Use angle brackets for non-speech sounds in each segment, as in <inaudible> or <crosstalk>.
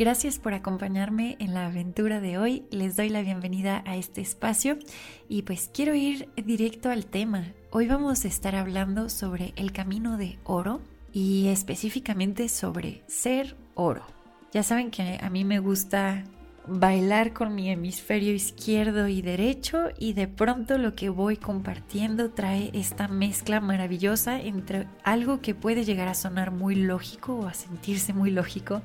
Gracias por acompañarme en la aventura de hoy. Les doy la bienvenida a este espacio y pues quiero ir directo al tema. Hoy vamos a estar hablando sobre el camino de oro y específicamente sobre ser oro. Ya saben que a mí me gusta bailar con mi hemisferio izquierdo y derecho y de pronto lo que voy compartiendo trae esta mezcla maravillosa entre algo que puede llegar a sonar muy lógico o a sentirse muy lógico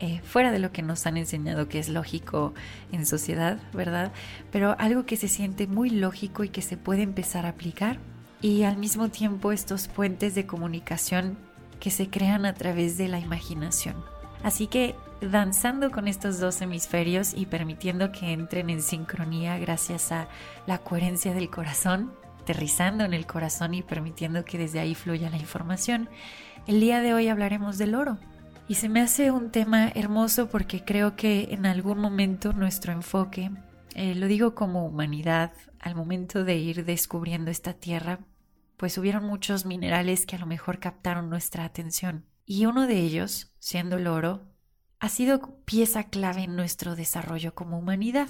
eh, fuera de lo que nos han enseñado que es lógico en sociedad, ¿verdad? Pero algo que se siente muy lógico y que se puede empezar a aplicar. Y al mismo tiempo estos puentes de comunicación que se crean a través de la imaginación. Así que danzando con estos dos hemisferios y permitiendo que entren en sincronía gracias a la coherencia del corazón, aterrizando en el corazón y permitiendo que desde ahí fluya la información, el día de hoy hablaremos del oro y se me hace un tema hermoso porque creo que en algún momento nuestro enfoque, eh, lo digo como humanidad, al momento de ir descubriendo esta tierra, pues hubieron muchos minerales que a lo mejor captaron nuestra atención. Y uno de ellos, siendo el oro, ha sido pieza clave en nuestro desarrollo como humanidad.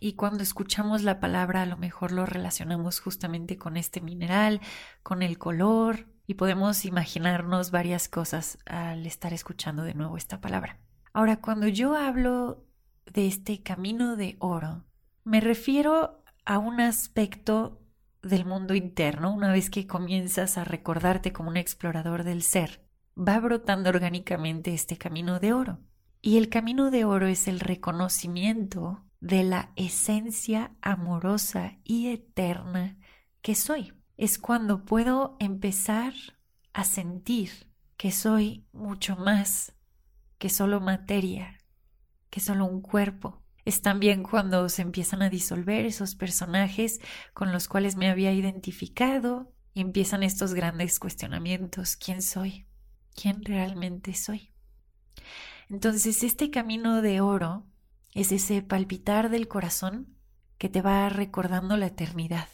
Y cuando escuchamos la palabra a lo mejor lo relacionamos justamente con este mineral, con el color, y podemos imaginarnos varias cosas al estar escuchando de nuevo esta palabra. Ahora, cuando yo hablo de este camino de oro, me refiero a un aspecto del mundo interno, una vez que comienzas a recordarte como un explorador del ser, va brotando orgánicamente este camino de oro. Y el camino de oro es el reconocimiento de la esencia amorosa y eterna que soy es cuando puedo empezar a sentir que soy mucho más que solo materia, que solo un cuerpo. Es también cuando se empiezan a disolver esos personajes con los cuales me había identificado y empiezan estos grandes cuestionamientos. ¿Quién soy? ¿Quién realmente soy? Entonces este camino de oro es ese palpitar del corazón que te va recordando la eternidad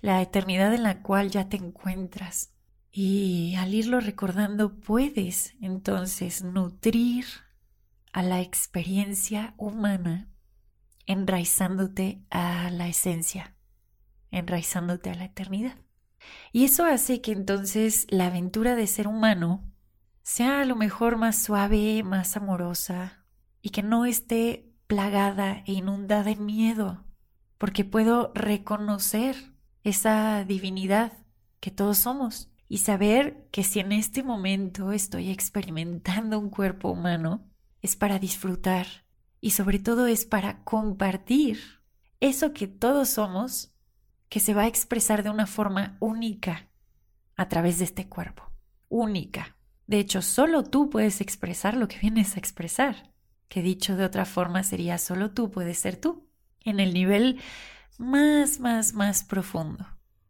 la eternidad en la cual ya te encuentras. Y al irlo recordando puedes entonces nutrir a la experiencia humana enraizándote a la esencia, enraizándote a la eternidad. Y eso hace que entonces la aventura de ser humano sea a lo mejor más suave, más amorosa y que no esté plagada e inundada en miedo, porque puedo reconocer esa divinidad que todos somos y saber que si en este momento estoy experimentando un cuerpo humano, es para disfrutar y sobre todo es para compartir eso que todos somos, que se va a expresar de una forma única a través de este cuerpo. Única. De hecho, solo tú puedes expresar lo que vienes a expresar, que dicho de otra forma sería solo tú puedes ser tú. En el nivel más, más, más profundo,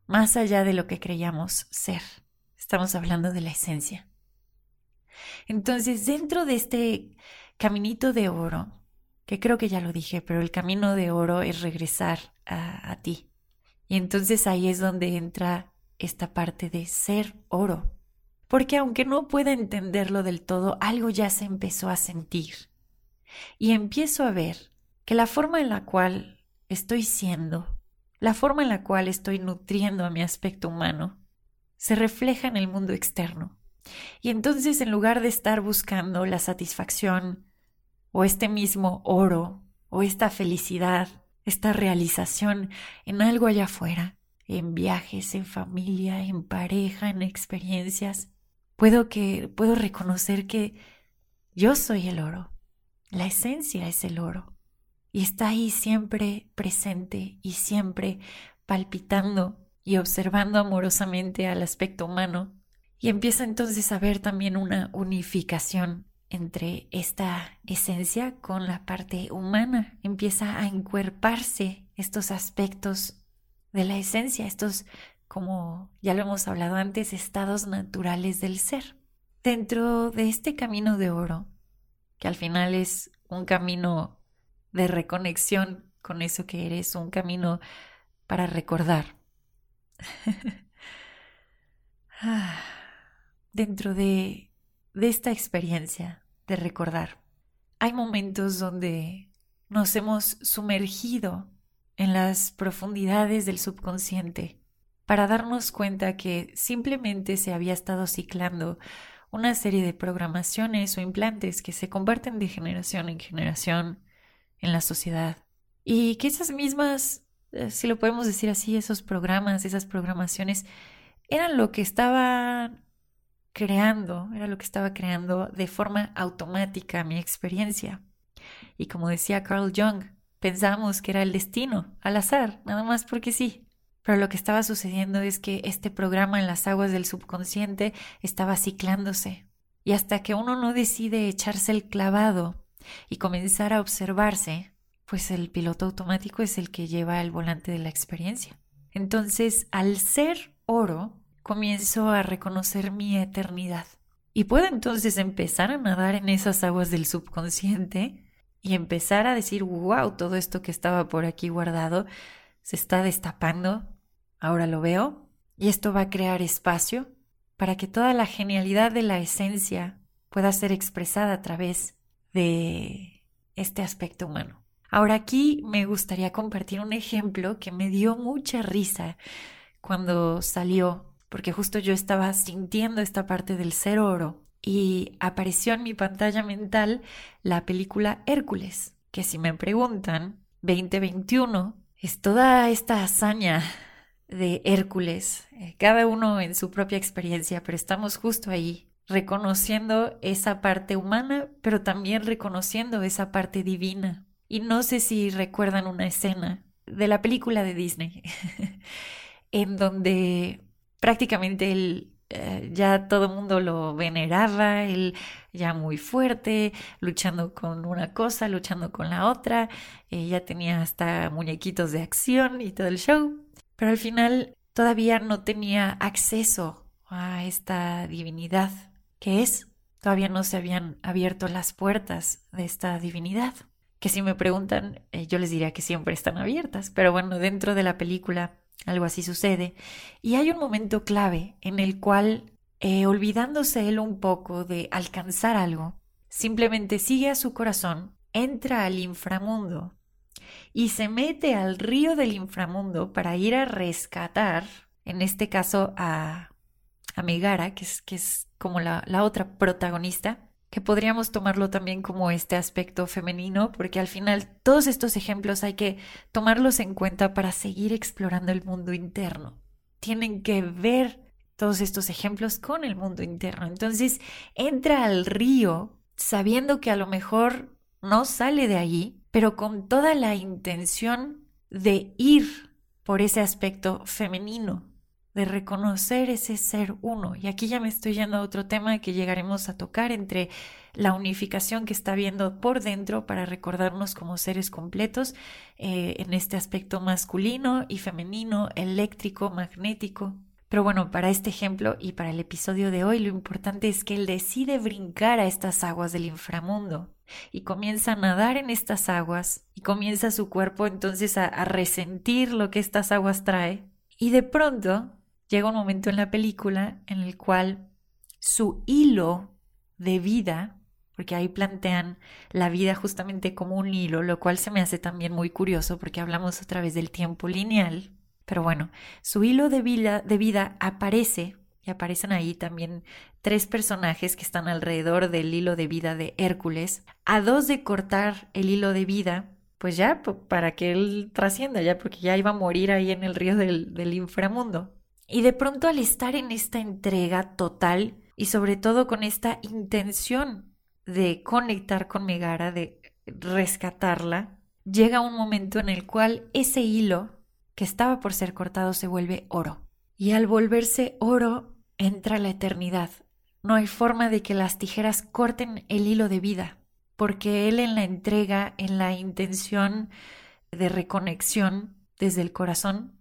más allá de lo que creíamos ser. Estamos hablando de la esencia. Entonces, dentro de este caminito de oro, que creo que ya lo dije, pero el camino de oro es regresar a, ti. Y entonces ahí es donde entra esta parte de ser oro. Porque aunque no pueda entenderlo del todo, algo ya se empezó a sentir. Y empiezo a ver que la forma en la cual estoy siendo, la forma en la cual estoy nutriendo a mi aspecto humano, se refleja en el mundo externo. Y entonces en lugar de estar buscando la satisfacción o este mismo oro o esta felicidad, esta realización en algo allá afuera, en viajes, en familia, en pareja, en experiencias, puedo que puedo reconocer que yo soy el oro. La esencia es el oro y está ahí siempre presente y siempre palpitando y observando amorosamente al aspecto humano, y empieza entonces a ver también una unificación entre esta esencia con la parte humana. Empieza a encuerparse estos aspectos de la esencia, estos, como ya lo hemos hablado antes, estados naturales del ser. Dentro de este camino de oro, que al final es un camino de reconexión con eso que eres, un camino para recordar. <laughs> Ah, dentro de, de esta experiencia de recordar, hay momentos donde nos hemos sumergido en las profundidades del subconsciente para darnos cuenta que simplemente se había estado ciclando una serie de programaciones o implantes que se comparten de generación en generación en la sociedad. Y que esas mismas, eh, si lo podemos decir así, esos programas, esas programaciones, eran lo que estaba creando, era lo que estaba creando de forma automática mi experiencia. Y como decía Carl Jung, pensamos que era el destino, al azar, nada más porque sí. Pero lo que estaba sucediendo es que este programa en las aguas del subconsciente estaba ciclándose. Y hasta que uno no decide echarse el clavado y comenzar a observarse, pues el piloto automático es el que lleva el volante de la experiencia. Entonces, al ser oro, comienzo a reconocer mi eternidad. Y puedo entonces empezar a nadar en esas aguas del subconsciente y empezar a decir, wow, todo esto que estaba por aquí guardado se está destapando Ahora lo veo y esto va a crear espacio para que toda la genialidad de la esencia pueda ser expresada a través de este aspecto humano. Ahora aquí me gustaría compartir un ejemplo que me dio mucha risa cuando salió, porque justo yo estaba sintiendo esta parte del ser oro y apareció en mi pantalla mental la película Hércules, que si me preguntan, 2021 es toda esta hazaña de Hércules, eh, cada uno en su propia experiencia, pero estamos justo ahí, reconociendo esa parte humana, pero también reconociendo esa parte divina. Y no sé si recuerdan una escena de la película de Disney, <laughs> en donde prácticamente él eh, ya todo el mundo lo veneraba, él ya muy fuerte, luchando con una cosa, luchando con la otra, eh, ya tenía hasta muñequitos de acción y todo el show pero al final todavía no tenía acceso a esta divinidad. ¿Qué es? Todavía no se habían abierto las puertas de esta divinidad. Que si me preguntan, eh, yo les diría que siempre están abiertas, pero bueno, dentro de la película algo así sucede. Y hay un momento clave en el cual, eh, olvidándose él un poco de alcanzar algo, simplemente sigue a su corazón, entra al inframundo y se mete al río del inframundo para ir a rescatar, en este caso a, a Megara, que es, que es como la, la otra protagonista, que podríamos tomarlo también como este aspecto femenino, porque al final todos estos ejemplos hay que tomarlos en cuenta para seguir explorando el mundo interno. Tienen que ver todos estos ejemplos con el mundo interno. Entonces entra al río sabiendo que a lo mejor no sale de allí, pero con toda la intención de ir por ese aspecto femenino, de reconocer ese ser uno. Y aquí ya me estoy yendo a otro tema que llegaremos a tocar entre la unificación que está viendo por dentro para recordarnos como seres completos eh, en este aspecto masculino y femenino, eléctrico, magnético. Pero bueno, para este ejemplo y para el episodio de hoy, lo importante es que él decide brincar a estas aguas del inframundo y comienza a nadar en estas aguas y comienza su cuerpo entonces a, resentir lo que estas aguas trae y de pronto llega un momento en la película en el cual su hilo de vida porque ahí plantean la vida justamente como un hilo, lo cual se me hace también muy curioso porque hablamos otra vez del tiempo lineal. Pero bueno, su hilo de vida, de vida aparece y aparecen ahí también tres personajes que están alrededor del hilo de vida de Hércules. A dos de cortar el hilo de vida, pues ya para que él trascienda, ya porque ya iba a morir ahí en el río del, del inframundo. Y de pronto al estar en esta entrega total y sobre todo con esta intención de conectar con Megara, de rescatarla, llega un momento en el cual ese hilo que estaba por ser cortado se vuelve oro. Y al volverse oro entra la eternidad. No hay forma de que las tijeras corten el hilo de vida, porque Él en la entrega, en la intención de reconexión desde el corazón,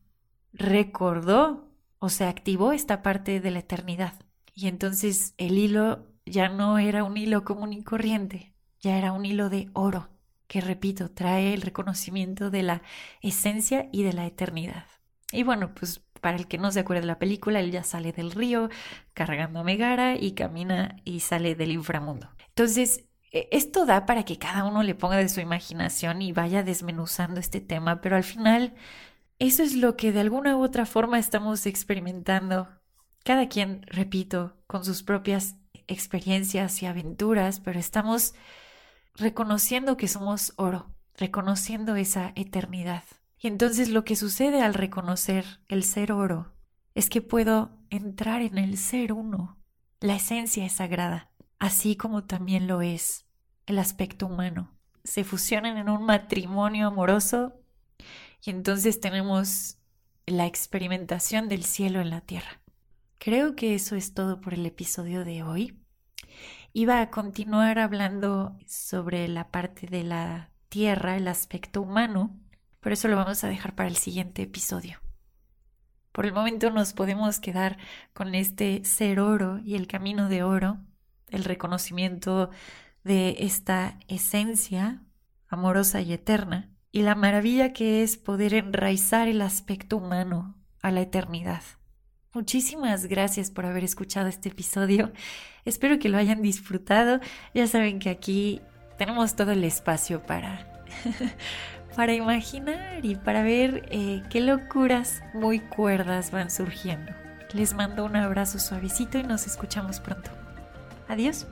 recordó o se activó esta parte de la eternidad. Y entonces el hilo ya no era un hilo común y corriente, ya era un hilo de oro, que repito, trae el reconocimiento de la esencia y de la eternidad. Y bueno, pues para el que no se acuerde de la película, él ya sale del río cargando a Megara y camina y sale del inframundo. Entonces, e, esto da para que cada uno le ponga de su imaginación y vaya desmenuzando este tema, pero al final eso es lo que de alguna u otra forma estamos experimentando. Cada quien, repito, con sus propias experiencias y aventuras, pero estamos reconociendo que somos oro, reconociendo esa eternidad. Y entonces lo que sucede al reconocer el ser oro es que puedo entrar en el ser uno. La esencia es sagrada, así como también lo es el aspecto humano. Se fusionan en un matrimonio amoroso y entonces tenemos la experimentación del cielo en la tierra. Creo que eso es todo por el episodio de hoy. Iba a continuar hablando sobre la parte de la tierra, el aspecto humano, pero eso lo vamos a dejar para el siguiente episodio. Por el momento nos podemos quedar con este ser oro y el camino de oro, el reconocimiento de esta esencia amorosa y eterna, y la maravilla que es poder enraizar el aspecto humano a la eternidad. Muchísimas gracias por haber escuchado este episodio. Espero que lo hayan disfrutado. Ya saben que aquí tenemos todo el espacio para, <laughs> para imaginar y para ver eh, qué locuras muy cuerdas van surgiendo. Les mando un abrazo suavecito y nos escuchamos pronto. Adiós.